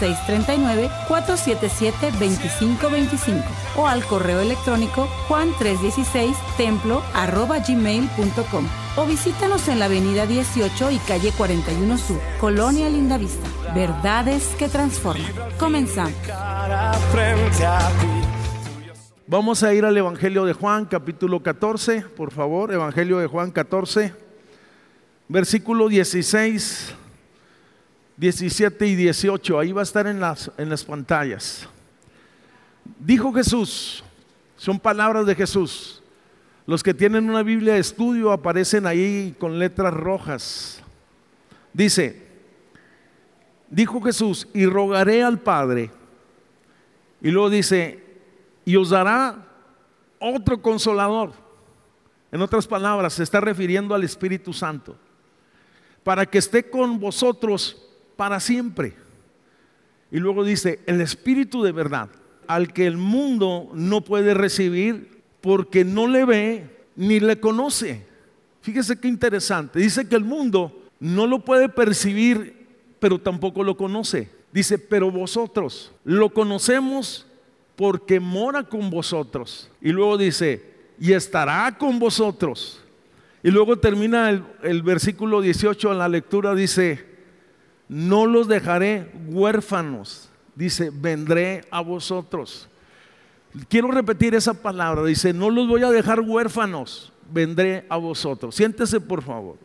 639-477-2525 o al correo electrónico juan316templo gmail.com o visítanos en la avenida 18 y calle 41 Sur, Colonia Lindavista. Verdades que transforman. Comenzamos. Vamos a ir al Evangelio de Juan, capítulo 14, por favor, Evangelio de Juan 14, versículo 16 17 y 18, ahí va a estar en las, en las pantallas. Dijo Jesús, son palabras de Jesús. Los que tienen una Biblia de estudio aparecen ahí con letras rojas. Dice, dijo Jesús, y rogaré al Padre. Y luego dice, y os dará otro consolador. En otras palabras, se está refiriendo al Espíritu Santo, para que esté con vosotros para siempre. Y luego dice, el Espíritu de verdad, al que el mundo no puede recibir porque no le ve ni le conoce. Fíjese qué interesante. Dice que el mundo no lo puede percibir, pero tampoco lo conoce. Dice, pero vosotros lo conocemos porque mora con vosotros. Y luego dice, y estará con vosotros. Y luego termina el, el versículo 18 en la lectura, dice, no los dejaré huérfanos. Dice, vendré a vosotros. Quiero repetir esa palabra. Dice, no los voy a dejar huérfanos, vendré a vosotros. Siéntese por favor.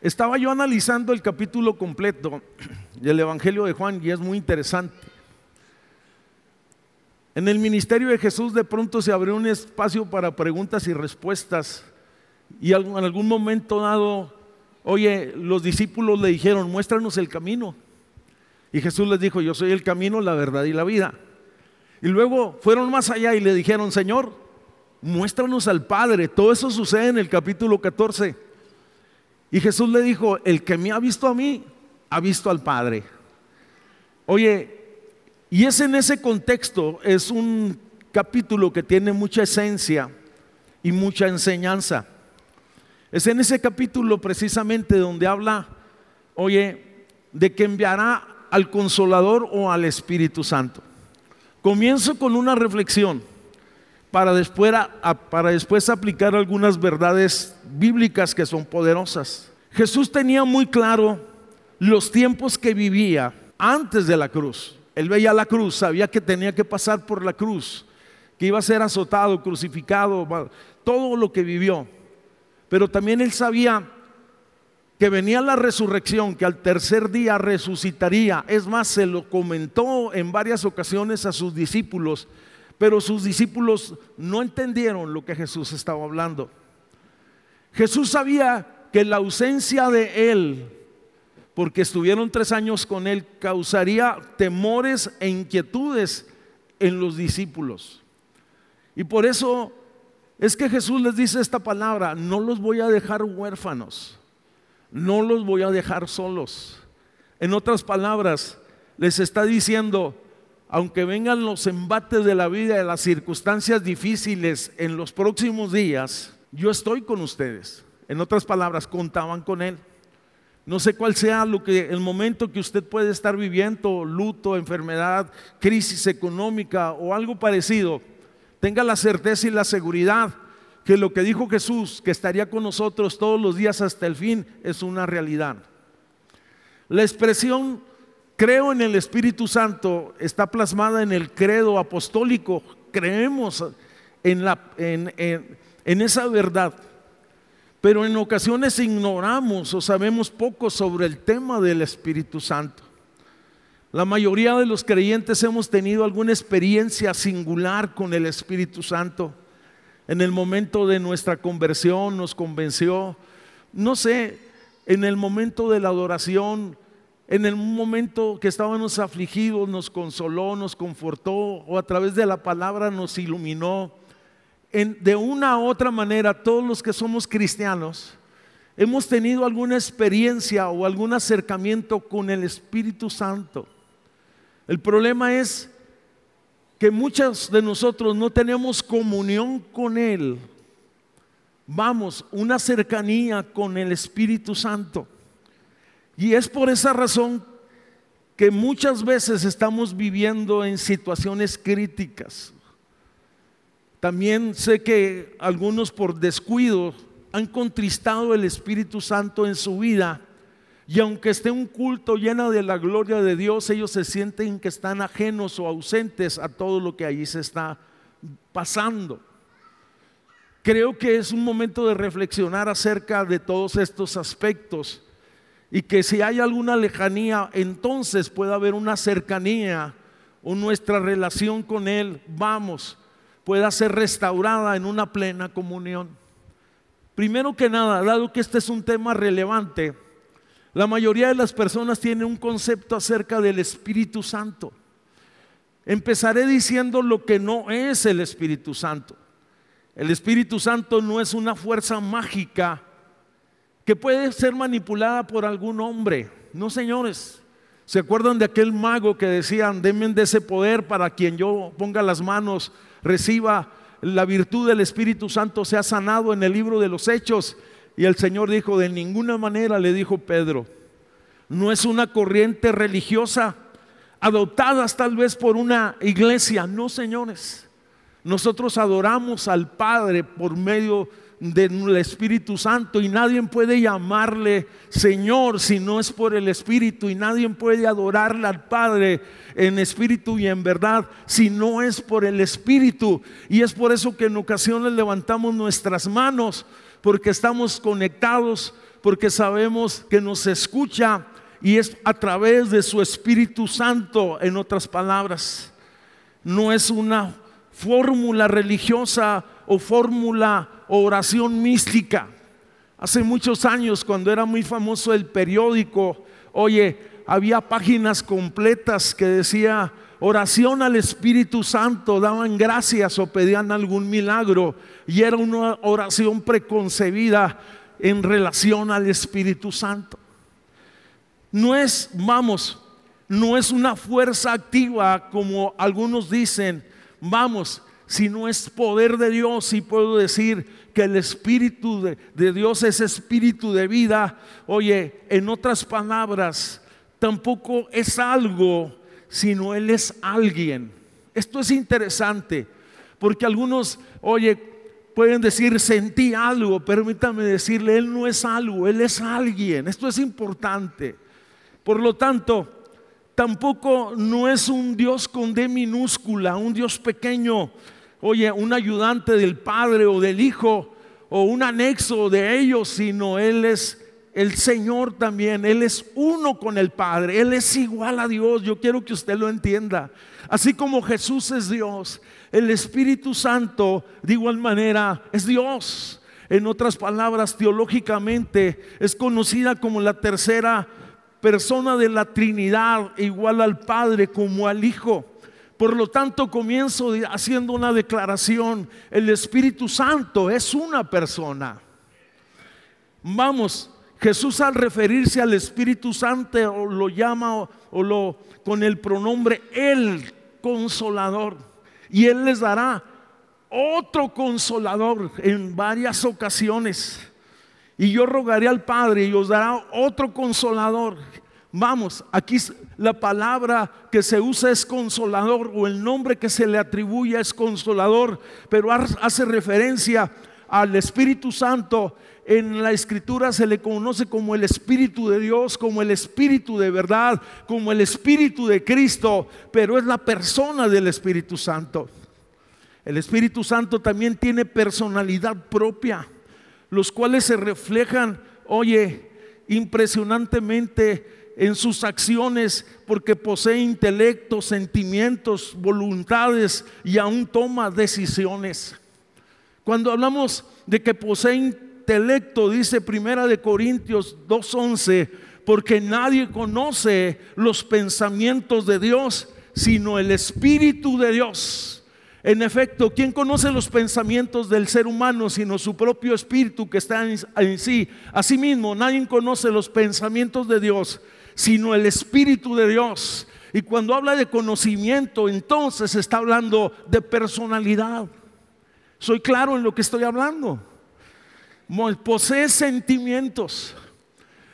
Estaba yo analizando el capítulo completo del Evangelio de Juan y es muy interesante. En el ministerio de Jesús de pronto se abrió un espacio para preguntas y respuestas y en algún momento dado Oye, los discípulos le dijeron, muéstranos el camino. Y Jesús les dijo, yo soy el camino, la verdad y la vida. Y luego fueron más allá y le dijeron, Señor, muéstranos al Padre. Todo eso sucede en el capítulo 14. Y Jesús le dijo, el que me ha visto a mí, ha visto al Padre. Oye, y es en ese contexto, es un capítulo que tiene mucha esencia y mucha enseñanza. Es en ese capítulo precisamente donde habla, oye, de que enviará al consolador o al Espíritu Santo. Comienzo con una reflexión para después, aplicar algunas verdades bíblicas que son poderosas. Jesús tenía muy claro los tiempos que vivía antes de la cruz. Él veía la cruz, sabía que tenía que pasar por la cruz, que iba a ser azotado, crucificado, todo lo que vivió. Pero también él sabía que venía la resurrección, que al tercer día resucitaría. Es más, se lo comentó en varias ocasiones a sus discípulos, pero sus discípulos no entendieron lo que Jesús estaba hablando. Jesús sabía que la ausencia de él, porque estuvieron tres años con él, causaría temores e inquietudes en los discípulos. Y por eso es que Jesús les dice esta palabra, no los voy a dejar huérfanos, no los voy a dejar solos. En otras palabras, les está diciendo, aunque vengan los embates de la vida, de las circunstancias difíciles en los próximos días, yo estoy con ustedes. En otras palabras, contaban con Él. No sé cuál sea lo que el momento que usted puede estar viviendo, luto, enfermedad, crisis económica o algo parecido tenga la certeza y la seguridad que lo que dijo Jesús, que estaría con nosotros todos los días hasta el fin, es una realidad. La expresión creo en el Espíritu Santo está plasmada en el credo apostólico. Creemos en, en esa verdad. Pero en ocasiones ignoramos o sabemos poco sobre el tema del Espíritu Santo. La mayoría de los creyentes hemos tenido alguna experiencia singular con el Espíritu Santo. En el momento de nuestra conversión nos convenció, no sé, en el momento de la adoración, en el momento que estábamos afligidos, nos consoló, nos confortó o a través de la palabra nos iluminó. de una u otra manera, todos los que somos cristianos, hemos tenido alguna experiencia o algún acercamiento con el Espíritu Santo. El problema es que muchos de nosotros no tenemos comunión con Él. Vamos, una cercanía con el Espíritu Santo. Y es por esa razón que muchas veces estamos viviendo en situaciones críticas. También sé que algunos por descuido han contristado el Espíritu Santo en su vida y aunque esté un culto lleno de la gloria de Dios, ellos se sienten que están ajenos o ausentes a todo lo que allí se está pasando. Creo que es un momento de reflexionar acerca de todos estos aspectos y que si hay alguna lejanía, entonces puede haber una cercanía o nuestra relación con Él, vamos, pueda ser restaurada en una plena comunión. Primero que nada, dado que este es un tema relevante, la mayoría de las personas tienen un concepto acerca del Espíritu Santo. Empezaré diciendo lo que no es el Espíritu Santo. El Espíritu Santo no es una fuerza mágica que puede ser manipulada por algún hombre. No, señores. ¿Se acuerdan de aquel mago que decían, denme de ese poder para quien yo ponga las manos, reciba la virtud del Espíritu Santo, sea sanado en el libro de los Hechos? Y el Señor dijo, de ninguna manera, le dijo Pedro, no es una corriente religiosa adoptada tal vez por una iglesia, no señores. Nosotros adoramos al Padre por medio del Espíritu Santo y nadie puede llamarle Señor si no es por el Espíritu y nadie puede adorarle al Padre en espíritu y en verdad si no es por el Espíritu. Y es por eso que en ocasiones levantamos nuestras manos porque estamos conectados, porque sabemos que nos escucha y es a través de su Espíritu Santo, en otras palabras. No es una fórmula religiosa o fórmula o oración mística. Hace muchos años, cuando era muy famoso el periódico, oye, había páginas completas que decía oración al Espíritu Santo, daban gracias o pedían algún milagro y era una oración preconcebida en relación al Espíritu Santo. No es, vamos, no es una fuerza activa como algunos dicen, vamos, si no es poder de Dios y puedo decir que el Espíritu de, de, Dios es espíritu de vida, oye, en otras palabras, tampoco es algo sino Él es alguien. Esto es interesante, porque algunos, oye, pueden decir, sentí algo, permítame decirle, Él no es algo, Él es alguien. Esto es importante. Por lo tanto, tampoco no es un Dios con D minúscula, un Dios pequeño, oye, un ayudante del Padre o del Hijo o un anexo de ellos, sino Él es el Señor también, Él es uno con el Padre, Él es igual a Dios, yo quiero que usted lo entienda. Así como Jesús es Dios, el Espíritu Santo de igual manera es Dios. En otras palabras, teológicamente es conocida como la tercera persona de la Trinidad, igual al Padre como al Hijo. Por lo tanto, comienzo haciendo una declaración, el Espíritu Santo es una persona. Vamos, Jesús al referirse al Espíritu Santo lo llama o lo con el pronombre el consolador y él les dará otro consolador en varias ocasiones. Y yo rogaré al Padre y os dará otro consolador. Vamos, aquí la palabra que se usa es consolador o el nombre que se le atribuye es consolador, pero hace referencia al Espíritu Santo en la escritura se le conoce como el Espíritu de Dios, como el Espíritu de verdad, como el Espíritu de Cristo, pero es la persona del Espíritu Santo. El Espíritu Santo también tiene personalidad propia, los cuales se reflejan, oye, impresionantemente en sus acciones porque posee intelecto, sentimientos, voluntades y aún toma decisiones. Cuando hablamos de que posee intelecto, dice Primera de Corintios 2:11, porque nadie conoce los pensamientos de Dios, sino el Espíritu de Dios. En efecto, ¿quién conoce los pensamientos del ser humano sino su propio espíritu que está en, en sí? Asimismo, nadie conoce los pensamientos de Dios sino el Espíritu de Dios. Y cuando habla de conocimiento, entonces está hablando de personalidad. Soy claro en lo que estoy hablando. Posee sentimientos.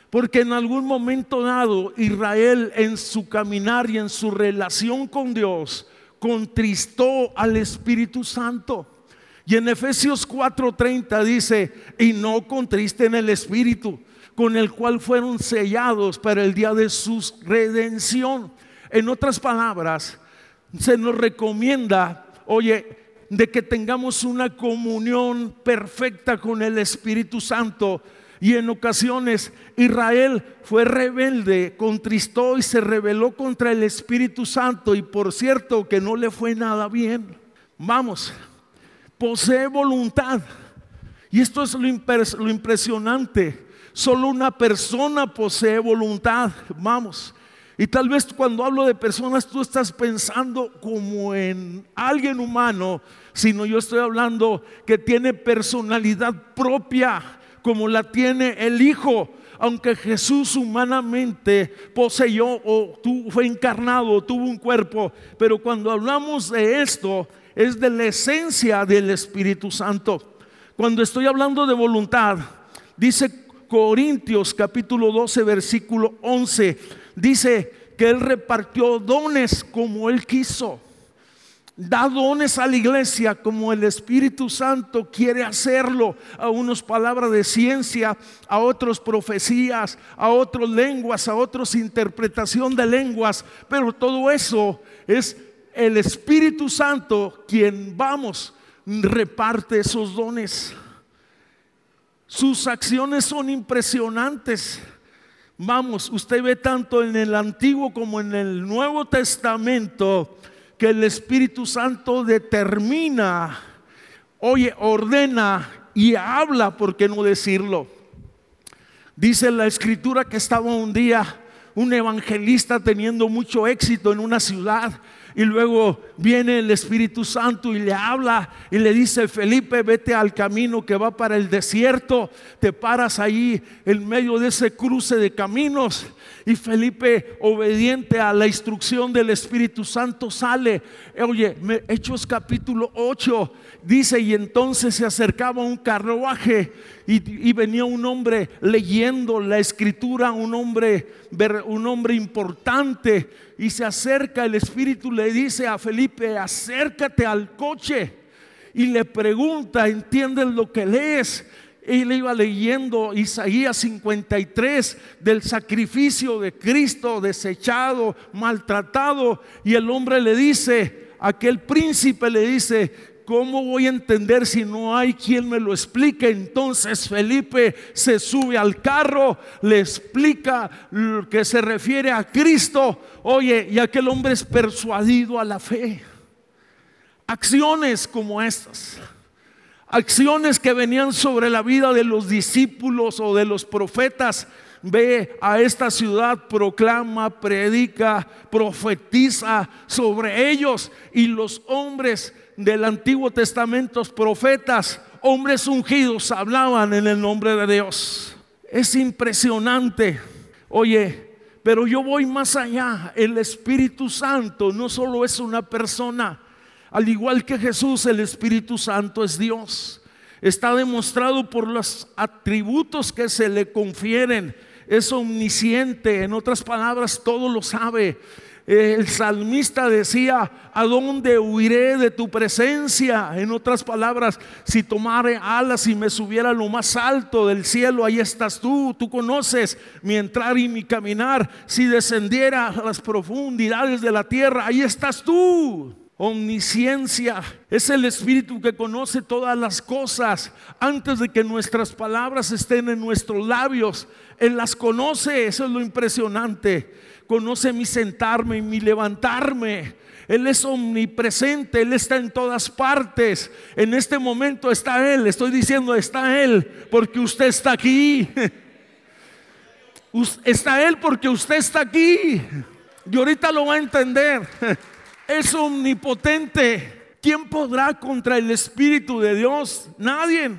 Porque en algún momento dado Israel en su caminar y en su relación con Dios contristó al Espíritu Santo. Y en Efesios 4:30 dice, y no contristen el Espíritu, con el cual fueron sellados para el día de su redención. En otras palabras, se nos recomienda, oye, de que tengamos una comunión perfecta con el Espíritu Santo. Y en ocasiones Israel fue rebelde, contristó y se rebeló contra el Espíritu Santo. Y por cierto que no le fue nada bien. Vamos, posee voluntad. Y esto es lo, impresionante. Solo una persona posee voluntad. Vamos. Y tal vez cuando hablo de personas tú estás pensando como en alguien humano, sino yo estoy hablando que tiene personalidad propia, como la tiene el Hijo. Aunque Jesús humanamente poseyó o fue encarnado, tuvo un cuerpo, pero cuando hablamos de esto, es de la esencia del Espíritu Santo. Cuando estoy hablando de voluntad, dice Corintios capítulo 12, versículo 11, dice que Él repartió dones como Él quiso. Da dones a la iglesia como el Espíritu Santo quiere hacerlo. A unos palabras de ciencia, a otros profecías, a otros lenguas, a otros interpretación de lenguas. Pero todo eso es el Espíritu Santo quien, vamos, reparte esos dones. Sus acciones son impresionantes. Vamos, usted ve tanto en el Antiguo como en el Nuevo Testamento que el Espíritu Santo determina, oye, ordena y habla, ¿por qué no decirlo? Dice la escritura que estaba un día un evangelista teniendo mucho éxito en una ciudad y luego viene el Espíritu Santo y le habla y le dice, Felipe, vete al camino que va para el desierto, te paras ahí en medio de ese cruce de caminos. Y Felipe, obediente a la instrucción del Espíritu Santo, sale. Oye, Hechos capítulo 8 dice, y entonces se acercaba un carruaje y, venía un hombre leyendo la escritura, un hombre, un hombre importante, y se acerca, el Espíritu le dice a Felipe, acércate al coche y le pregunta, ¿entiendes lo que lees? Le iba leyendo Isaías 53 del sacrificio de Cristo desechado, maltratado. Y el hombre le dice, aquel príncipe le dice, ¿Cómo voy a entender si no hay quien me lo explique? Entonces Felipe se sube al carro, le explica que se refiere a Cristo. Oye, y aquel hombre es persuadido a la fe. Acciones como estas, acciones que venían sobre la vida de los discípulos o de los profetas, ve a esta ciudad, proclama, predica, profetiza sobre ellos y los hombres del Antiguo Testamento, profetas, hombres ungidos, hablaban en el nombre de Dios. Es impresionante. Oye, pero yo voy más allá. El Espíritu Santo no solo es una persona, al igual que Jesús, el Espíritu Santo es Dios. Está demostrado por los atributos que se le confieren. Es omnisciente, en otras palabras, todo lo sabe el salmista decía, ¿a dónde huiré de tu presencia? En otras palabras, si tomare alas y me subiera a lo más alto del cielo, ahí estás tú, tú conoces mi entrar y mi caminar. Si descendiera a las profundidades de la tierra, ahí estás tú. Omnisciencia es el Espíritu que conoce todas las cosas antes de que nuestras palabras estén en nuestros labios. Él las conoce, eso es lo impresionante conoce mi sentarme y mi levantarme. Él es omnipresente, Él está en todas partes. En este momento está Él, estoy diciendo está Él, porque usted está aquí. Está Él porque usted está aquí. Y ahorita lo va a entender. Es omnipotente. ¿Quién podrá contra el Espíritu de Dios? Nadie.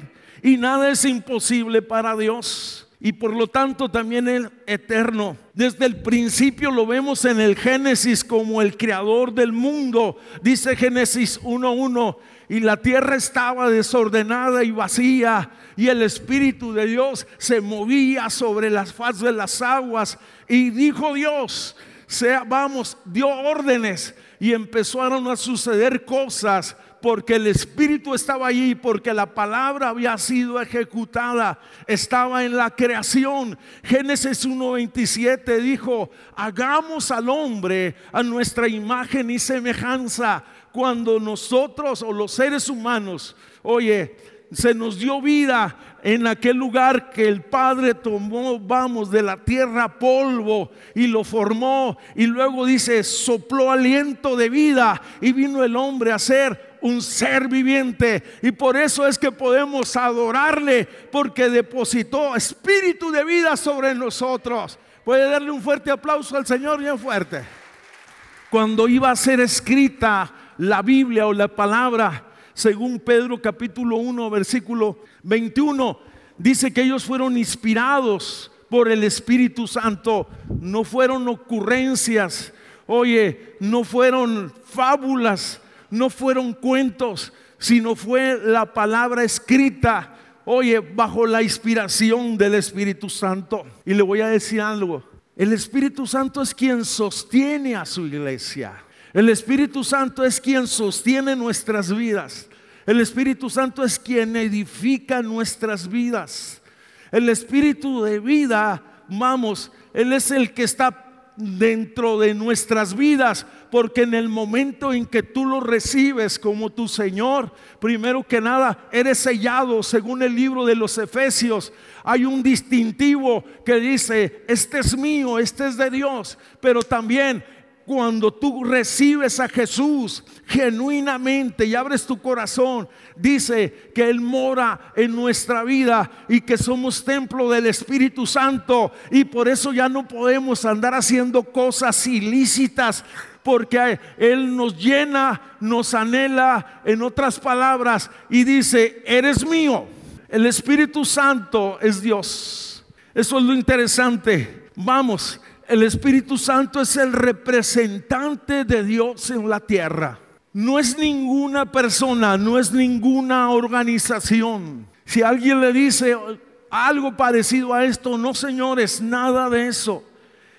Y nada es imposible para Dios. y por lo tanto también es eterno. Desde el principio lo vemos en el Génesis como el creador del mundo. Dice Génesis 1.1, y la tierra estaba desordenada y vacía, y el Espíritu de Dios se movía sobre las faz de las aguas. Y dijo Dios, sea, vamos, dio órdenes y empezaron a suceder cosas porque el Espíritu estaba allí, porque la palabra había sido ejecutada, estaba en la creación. Génesis 1.27 dijo, hagamos al hombre a nuestra imagen y semejanza. Cuando nosotros o los seres humanos, oye, se nos dio vida en aquel lugar que el Padre tomó, vamos, de la tierra polvo y lo formó. Y luego dice, sopló aliento de vida y vino el hombre a ser un ser viviente. Y por eso es que podemos adorarle, porque depositó espíritu de vida sobre nosotros. Puede darle un fuerte aplauso al Señor, bien fuerte. Cuando iba a ser escrita la Biblia o la palabra, según Pedro capítulo 1, versículo 21, dice que ellos fueron inspirados por el Espíritu Santo, no fueron ocurrencias, oye, no fueron fábulas, no fueron cuentos, sino fue la palabra escrita, oye, bajo la inspiración del Espíritu Santo. Y le voy a decir algo, el Espíritu Santo es quien sostiene a su iglesia. El Espíritu Santo es quien sostiene nuestras vidas. El Espíritu Santo es quien edifica nuestras vidas. El Espíritu de vida, vamos, Él es el que está dentro de nuestras vidas, porque en el momento en que tú lo recibes como tu Señor, primero que nada, eres sellado, según el libro de los Efesios. Hay un distintivo que dice, este es mío, este es de Dios, pero también cuando tú recibes a Jesús genuinamente y abres tu corazón, dice que Él mora en nuestra vida y que somos templo del Espíritu Santo y por eso ya no podemos andar haciendo cosas ilícitas porque Él nos llena, nos anhela, en otras palabras, y dice, eres mío. El Espíritu Santo es Dios. Eso es lo interesante. Vamos, el Espíritu Santo es el representante de Dios en la tierra. No es ninguna persona, no es ninguna organización. Si alguien le dice algo parecido a esto, no señores, nada de eso.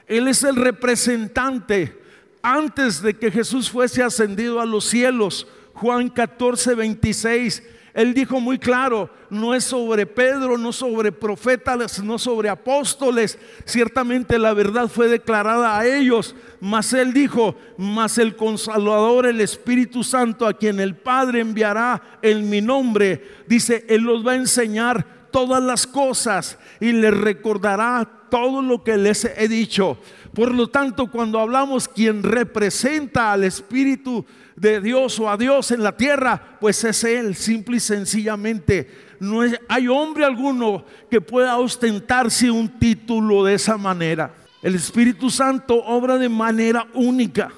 Él es el representante. Antes de que Jesús fuese ascendido a los cielos, Juan 14, 26, él dijo muy claro, no es sobre Pedro, no sobre profetas, no sobre apóstoles. Ciertamente la verdad fue declarada a ellos, mas él dijo, mas el consolador, el Espíritu Santo, a quien el Padre enviará en mi nombre, dice, él los va a enseñar todas las cosas y les recordará todo lo que les he dicho. Por lo tanto, cuando hablamos quien representa al Espíritu de Dios o a Dios en la tierra, pues es Él, simple y sencillamente. No hay hombre alguno que pueda ostentarse un título de esa manera. El Espíritu Santo obra de manera única,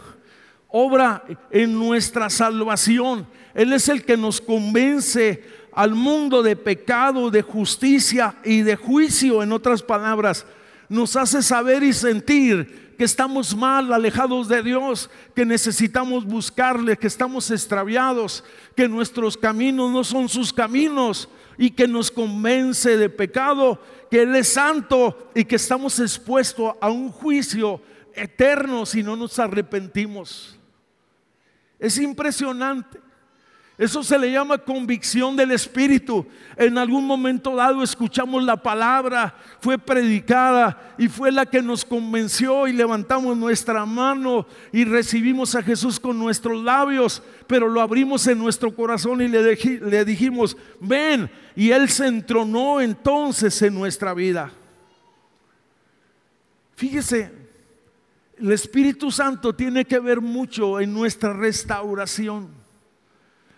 obra en nuestra salvación. Él es el que nos convence al mundo de pecado, de justicia y de juicio, en otras palabras. Nos hace saber y sentir que estamos mal, alejados de Dios, que necesitamos buscarle, que estamos extraviados, que nuestros caminos no son sus caminos y que nos convence de pecado, que Él es santo y que estamos expuestos a un juicio eterno si no nos arrepentimos. Es impresionante. Eso se le llama convicción del Espíritu. En algún momento dado escuchamos la palabra, fue predicada y fue la que nos convenció y levantamos nuestra mano y recibimos a Jesús con nuestros labios, pero lo abrimos en nuestro corazón y le, le dijimos, ven, y Él se entronó entonces en nuestra vida. Fíjese, el Espíritu Santo tiene que ver mucho en nuestra restauración.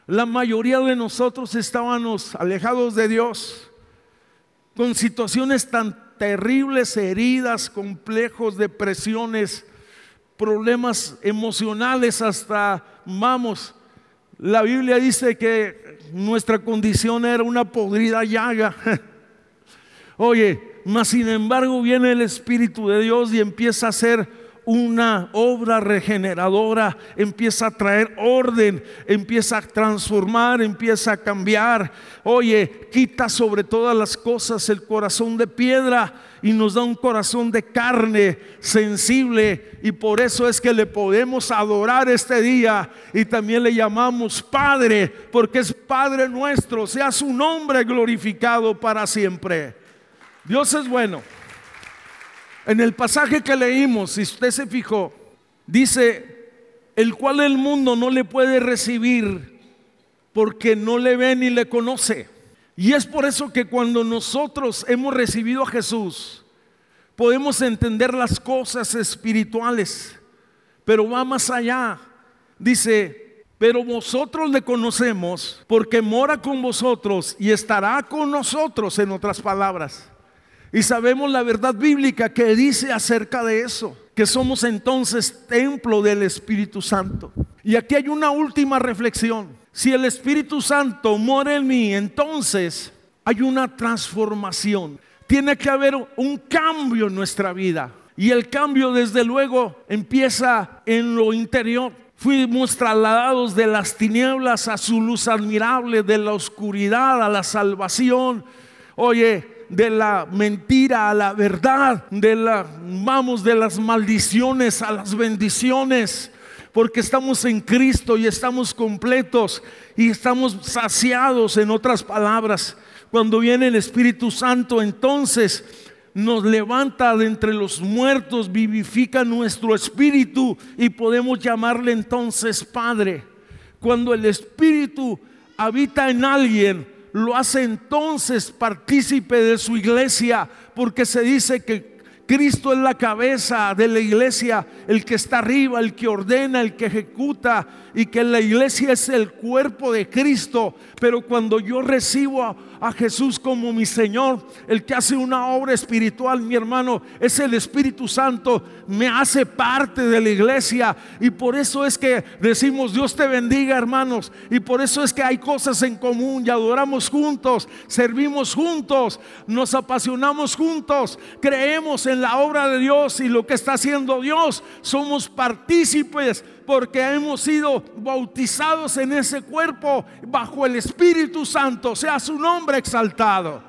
La mayoría de nosotros estábamos alejados de Dios, con situaciones tan terribles, heridas, complejos, depresiones, problemas emocionales, hasta, vamos, la Biblia dice que nuestra condición era una podrida llaga. Oye, mas sin embargo viene el Espíritu de Dios y empieza a hacer una obra regeneradora, empieza a traer orden, empieza a transformar, empieza a cambiar. Oye, quita sobre todas las cosas el corazón de piedra y nos da un corazón de carne sensible y por eso es que le podemos adorar este día y también le llamamos Padre, porque es Padre nuestro, sea su nombre glorificado para siempre. Dios es bueno. En el pasaje que leímos, si usted se fijó, dice, el cual el mundo no le puede recibir porque no le ve ni le conoce. Y es por eso que cuando nosotros hemos recibido a Jesús, podemos entender las cosas espirituales, pero va más allá. Dice, pero vosotros le conocemos porque mora con vosotros y estará con nosotros, en otras palabras. Y sabemos la verdad bíblica que dice acerca de eso, que somos entonces templo del Espíritu Santo. Y aquí hay una última reflexión. Si el Espíritu Santo mora en mí, entonces hay una transformación. Tiene que haber un cambio en nuestra vida. Y el cambio desde luego empieza en lo interior. Fuimos trasladados de las tinieblas a su luz admirable, de la oscuridad a la salvación. Oye, de la mentira a la verdad, de la vamos de las maldiciones a las bendiciones, porque estamos en Cristo y estamos completos y estamos saciados en otras palabras. Cuando viene el Espíritu Santo, entonces nos levanta de entre los muertos, vivifica nuestro espíritu y podemos llamarle entonces Padre. Cuando el Espíritu habita en alguien, lo hace entonces partícipe de su iglesia, porque se dice que Cristo es la cabeza de la iglesia, el que está arriba, el que ordena, el que ejecuta, y que la iglesia es el cuerpo de Cristo. Pero cuando yo recibo a, a Jesús como mi Señor, el que hace una obra espiritual, mi hermano, es el Espíritu Santo, me hace parte de la iglesia. Y por eso es que decimos, Dios te bendiga, hermanos. Y por eso es que hay cosas en común y adoramos juntos, servimos juntos, nos apasionamos juntos, creemos en la obra de Dios y lo que está haciendo Dios. Somos partícipes porque hemos sido bautizados en ese cuerpo bajo el Espíritu Santo, sea su nombre exaltado.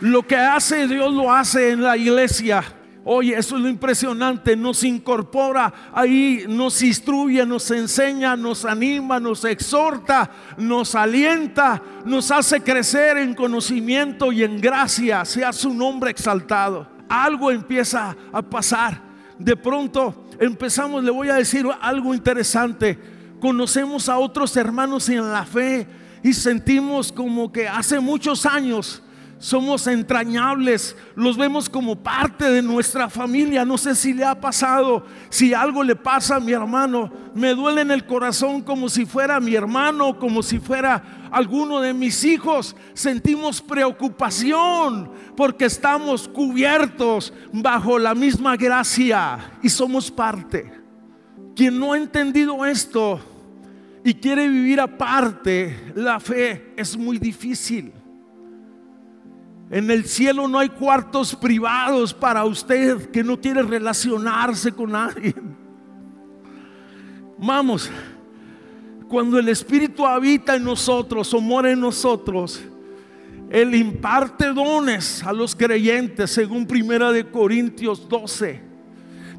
Lo que hace Dios lo hace en la iglesia. Oye, eso es lo impresionante, nos incorpora ahí, nos instruye, nos enseña, nos anima, nos exhorta, nos alienta, nos hace crecer en conocimiento y en gracia, sea su nombre exaltado. Algo empieza a pasar. De pronto empezamos, le voy a decir algo interesante. Conocemos a otros hermanos en la fe y sentimos como que hace muchos años somos entrañables, los vemos como parte de nuestra familia. No sé si le ha pasado, si algo le pasa a mi hermano, me duele en el corazón como si fuera mi hermano, como si fuera alguno de mis hijos. Sentimos preocupación porque estamos cubiertos bajo la misma gracia y somos parte. Quien no ha entendido esto y quiere vivir aparte, la fe es muy difícil. En el cielo no hay cuartos privados para usted que no quiere relacionarse con nadie. Vamos, cuando el Espíritu habita en nosotros o mora en nosotros, Él imparte dones a los creyentes, según Primera de Corintios 12.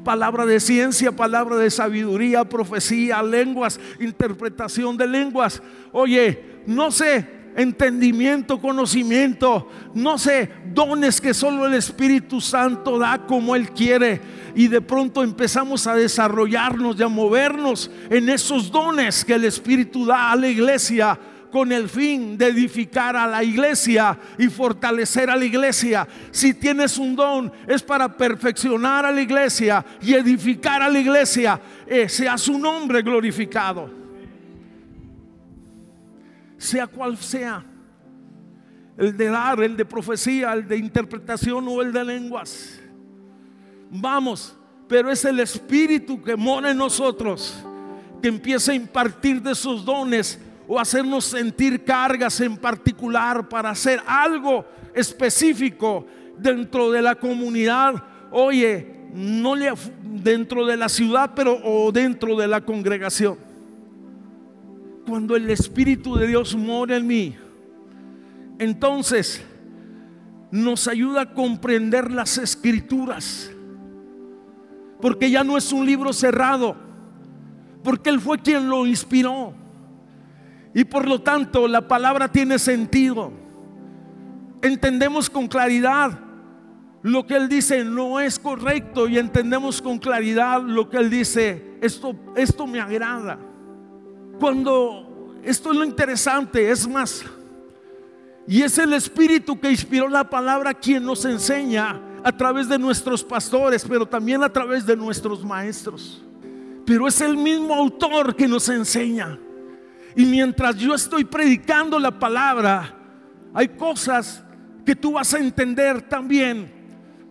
Palabra de ciencia, palabra de sabiduría, profecía, lenguas, interpretación de lenguas. Oye, no sé, entendimiento, conocimiento, no sé, dones que solo el Espíritu Santo da como Él quiere. Y de pronto empezamos a desarrollarnos y a movernos en esos dones que el Espíritu da a la iglesia con el fin de edificar a la iglesia y fortalecer a la iglesia. Si tienes un don, es para perfeccionar a la iglesia y edificar a la iglesia. Eh, sea su nombre glorificado sea cual sea, el de dar, el de profecía, el de interpretación o el de lenguas. Vamos, pero es el Espíritu que mora en nosotros, que empieza a impartir de sus dones o hacernos sentir cargas en particular para hacer algo específico dentro de la comunidad, oye, no le dentro de la ciudad, pero o dentro de la congregación. Cuando el Espíritu de Dios mora en mí, entonces nos ayuda a comprender las escrituras. Porque ya no es un libro cerrado, porque Él fue quien lo inspiró. Y por lo tanto la palabra tiene sentido. Entendemos con claridad lo que Él dice no es correcto y entendemos con claridad lo que Él dice, esto, esto me agrada. Cuando esto es lo interesante, es más, y es el Espíritu que inspiró la palabra quien nos enseña a través de nuestros pastores, pero también a través de nuestros maestros. Pero es el mismo autor que nos enseña. Y mientras yo estoy predicando la palabra, hay cosas que tú vas a entender también,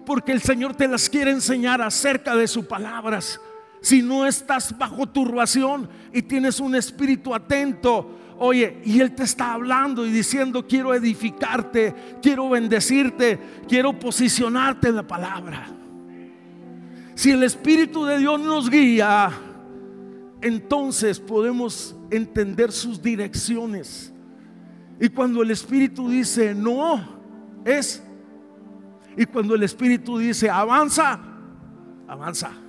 porque el Señor te las quiere enseñar acerca de sus palabras. Si no estás bajo turbación y tienes un espíritu atento, Oye, y Él te está hablando y diciendo, quiero edificarte, quiero bendecirte, quiero posicionarte en la palabra. Si el Espíritu de Dios nos guía, entonces podemos entender sus direcciones. Y cuando el Espíritu dice, no, es. Y cuando el Espíritu dice, avanza, avanza.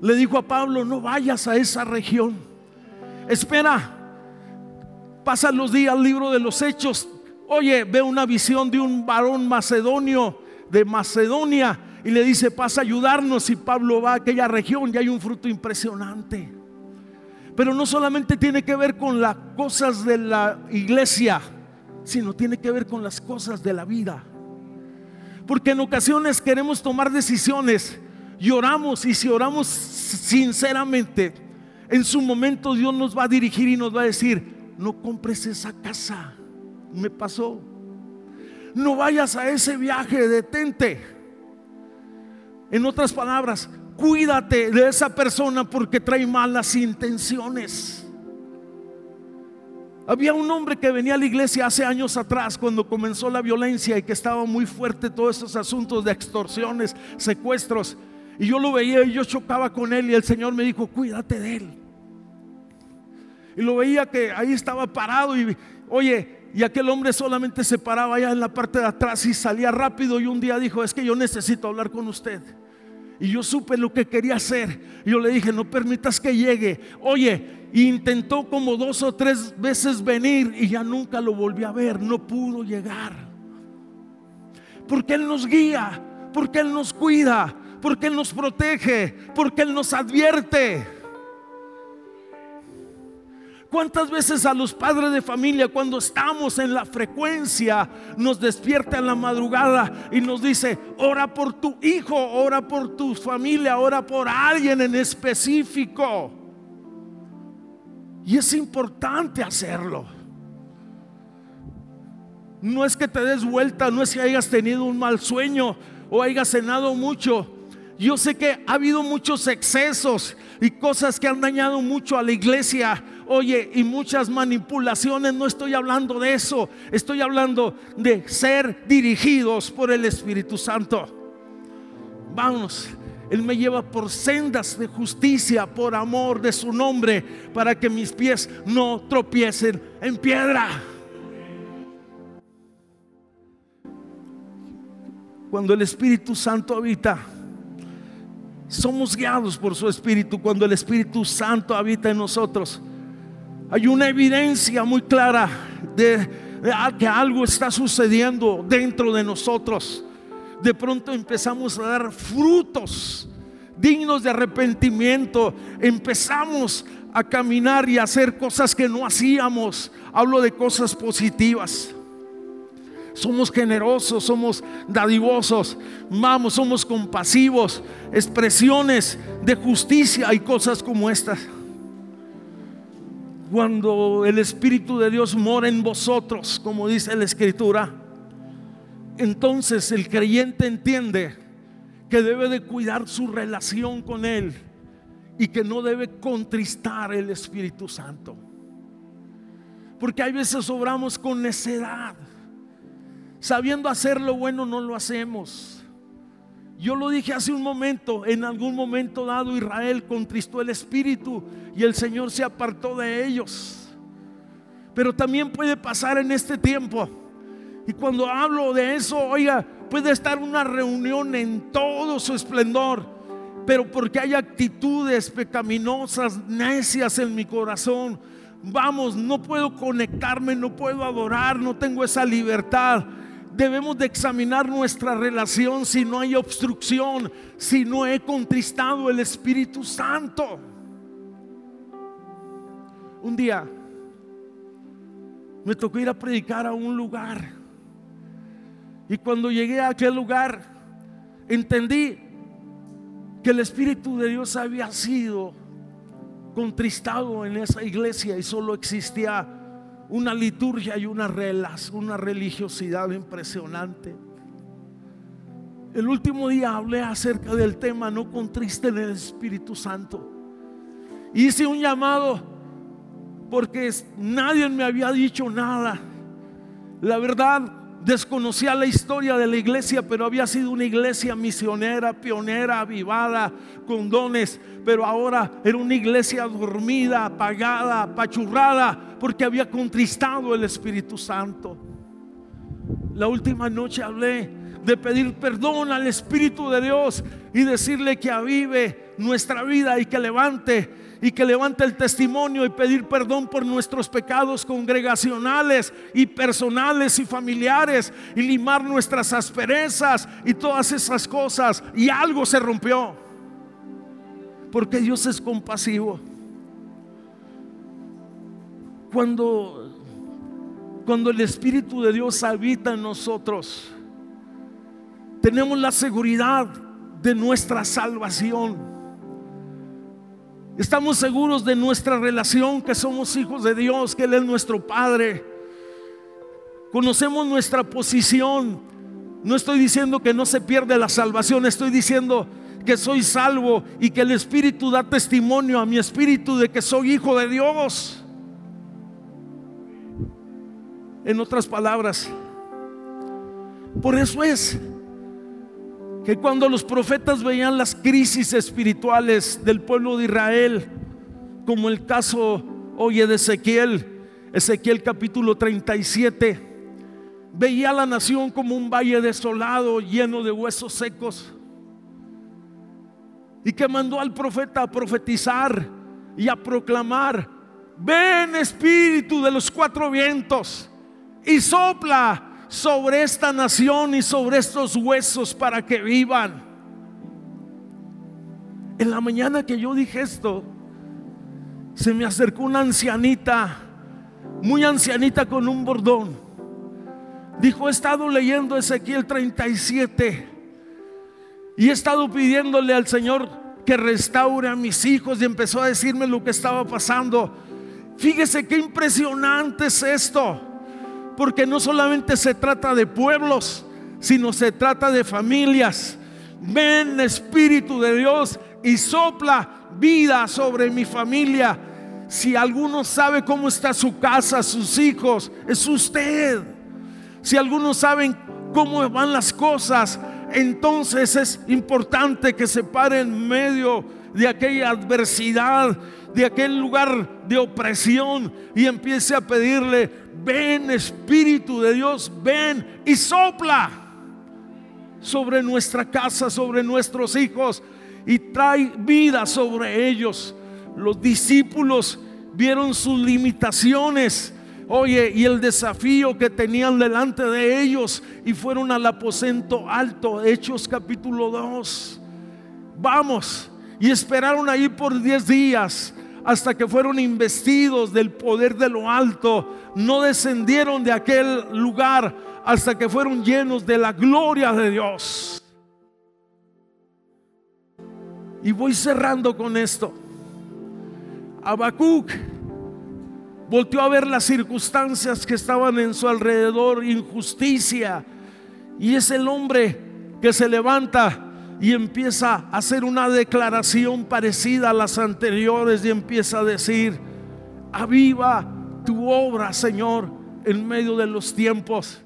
Le dijo a Pablo, no vayas a esa región. Espera, Pasan los días libro de los hechos. Oye, ve una visión de un varón macedonio de Macedonia y le dice, pasa a ayudarnos. Y Pablo va a aquella región y hay un fruto impresionante. Pero no solamente tiene que ver con las cosas de la iglesia, sino tiene que ver con las cosas de la vida. Porque en ocasiones queremos tomar decisiones y oramos y si oramos sinceramente, en su momento Dios nos va a dirigir y nos va a decir, no compres esa casa. Me pasó. No vayas a ese viaje, detente. En otras palabras, cuídate de esa persona porque trae malas intenciones. Había un hombre que venía a la iglesia hace años atrás cuando comenzó la violencia y que estaba muy fuerte todos esos asuntos de extorsiones, secuestros. Y yo lo veía y yo chocaba con él y el Señor me dijo, cuídate de él. Y lo veía que ahí estaba parado y, oye, y aquel hombre solamente se paraba allá en la parte de atrás y salía rápido y un día dijo, es que yo necesito hablar con usted. Y yo supe lo que quería hacer. yo le dije, no permitas que llegue. Oye, intentó como dos o tres veces venir y ya nunca lo volví a ver. No pudo llegar. Porque Él nos guía, porque Él nos cuida, porque Él nos protege, porque Él nos advierte. ¿Cuántas veces a los padres de familia cuando estamos en la frecuencia nos despierta en la madrugada y nos dice, ora por tu hijo, ora por tu familia, ora por alguien en específico? Y es importante hacerlo. No es que te des vuelta, no es que hayas tenido un mal sueño o hayas cenado mucho. Yo sé que ha habido muchos excesos y cosas que han dañado mucho a la iglesia oye, y muchas manipulaciones, no estoy hablando de eso, estoy hablando de ser dirigidos por el Espíritu Santo. Vamos, Él me lleva por sendas de justicia, por amor de su nombre, para que mis pies no tropiecen en piedra. Cuando el Espíritu Santo habita, somos guiados por su Espíritu. Cuando el Espíritu Santo habita en nosotros, hay una evidencia muy clara de, que algo está sucediendo dentro de nosotros. De pronto empezamos a dar frutos dignos de arrepentimiento. Empezamos a caminar y a hacer cosas que no hacíamos. Hablo de cosas positivas. Somos generosos, somos dadivosos, vamos, somos compasivos, expresiones de justicia y cosas como estas cuando el Espíritu de Dios mora en vosotros, como dice la Escritura, entonces el creyente entiende que debe de cuidar su relación con Él y que no debe contristar el Espíritu Santo. Porque hay veces obramos con necedad. Sabiendo hacer lo bueno no lo hacemos. Yo lo dije hace un momento, en algún momento dado Israel contristó el espíritu y el Señor se apartó de ellos. Pero también puede pasar en este tiempo. Y cuando hablo de eso, oiga, puede estar una reunión en todo su esplendor, pero porque hay actitudes pecaminosas, necias en mi corazón. Vamos, no puedo conectarme, no puedo adorar, no tengo esa libertad debemos de examinar nuestra relación si no hay obstrucción, si no he contristado el Espíritu Santo. Un día me tocó ir a predicar a un lugar. Y cuando llegué a aquel lugar, entendí que el Espíritu de Dios había sido contristado en esa iglesia y solo existía una liturgia y una, una religiosidad impresionante. El último día hablé acerca del tema no contristen el Espíritu Santo. Hice un llamado porque nadie me había dicho nada. La verdad, desconocía la historia de la iglesia, pero había sido una iglesia misionera, pionera, avivada, con dones, pero ahora era una iglesia dormida, apagada, apachurrada, porque había contristado el Espíritu Santo. La última noche hablé de pedir perdón al Espíritu de Dios y decirle que avive nuestra vida y que levante y que levante el testimonio y pedir perdón por nuestros pecados congregacionales y personales y familiares y limar nuestras asperezas y todas esas cosas. Y algo se rompió. Porque Dios es compasivo. Cuando, cuando el Espíritu de Dios habita en nosotros, tenemos la seguridad de nuestra salvación. Estamos seguros de nuestra relación, que somos hijos de Dios, que Él es nuestro Padre. Conocemos nuestra posición. No estoy diciendo que no se pierde la salvación, estoy diciendo que soy salvo y que el Espíritu da testimonio a mi espíritu de que soy hijo de Dios. En otras palabras, por eso es que cuando los profetas veían las crisis espirituales del pueblo de Israel, como el caso, oye, de Ezequiel, Ezequiel capítulo 37, veía a la nación como un valle desolado, lleno de huesos secos, y que mandó al profeta a profetizar y a proclamar, ven espíritu de los cuatro vientos y sopla sobre esta nación y sobre estos huesos para que vivan. En la mañana que yo dije esto, se me acercó una ancianita, muy ancianita con un bordón. Dijo, he estado leyendo Ezequiel 37 y he estado pidiéndole al Señor que restaure a mis hijos y empezó a decirme lo que estaba pasando. Fíjese qué impresionante es esto. Porque no solamente se trata de pueblos, sino se trata de familias. Ven Espíritu de Dios y sopla vida sobre mi familia. Si alguno sabe cómo está su casa, sus hijos, es usted. Si algunos saben cómo van las cosas, entonces es importante que se pare en medio de aquella adversidad, de aquel lugar de opresión y empiece a pedirle, ven Espíritu de Dios, ven y sopla sobre nuestra casa, sobre nuestros hijos y trae vida sobre ellos. Los discípulos vieron sus limitaciones, oye, y el desafío que tenían delante de ellos y fueron al aposento alto, Hechos capítulo 2. Vamos, y esperaron ahí por 10 días hasta que fueron investidos del poder de lo alto, no descendieron de aquel lugar hasta que fueron llenos de la gloria de Dios. Y voy cerrando con esto. Habacuc volteó a ver las circunstancias que estaban en su alrededor, injusticia, y es el hombre que se levanta y empieza a hacer una declaración parecida a las anteriores y empieza a decir, aviva tu obra, Señor, en medio de los tiempos.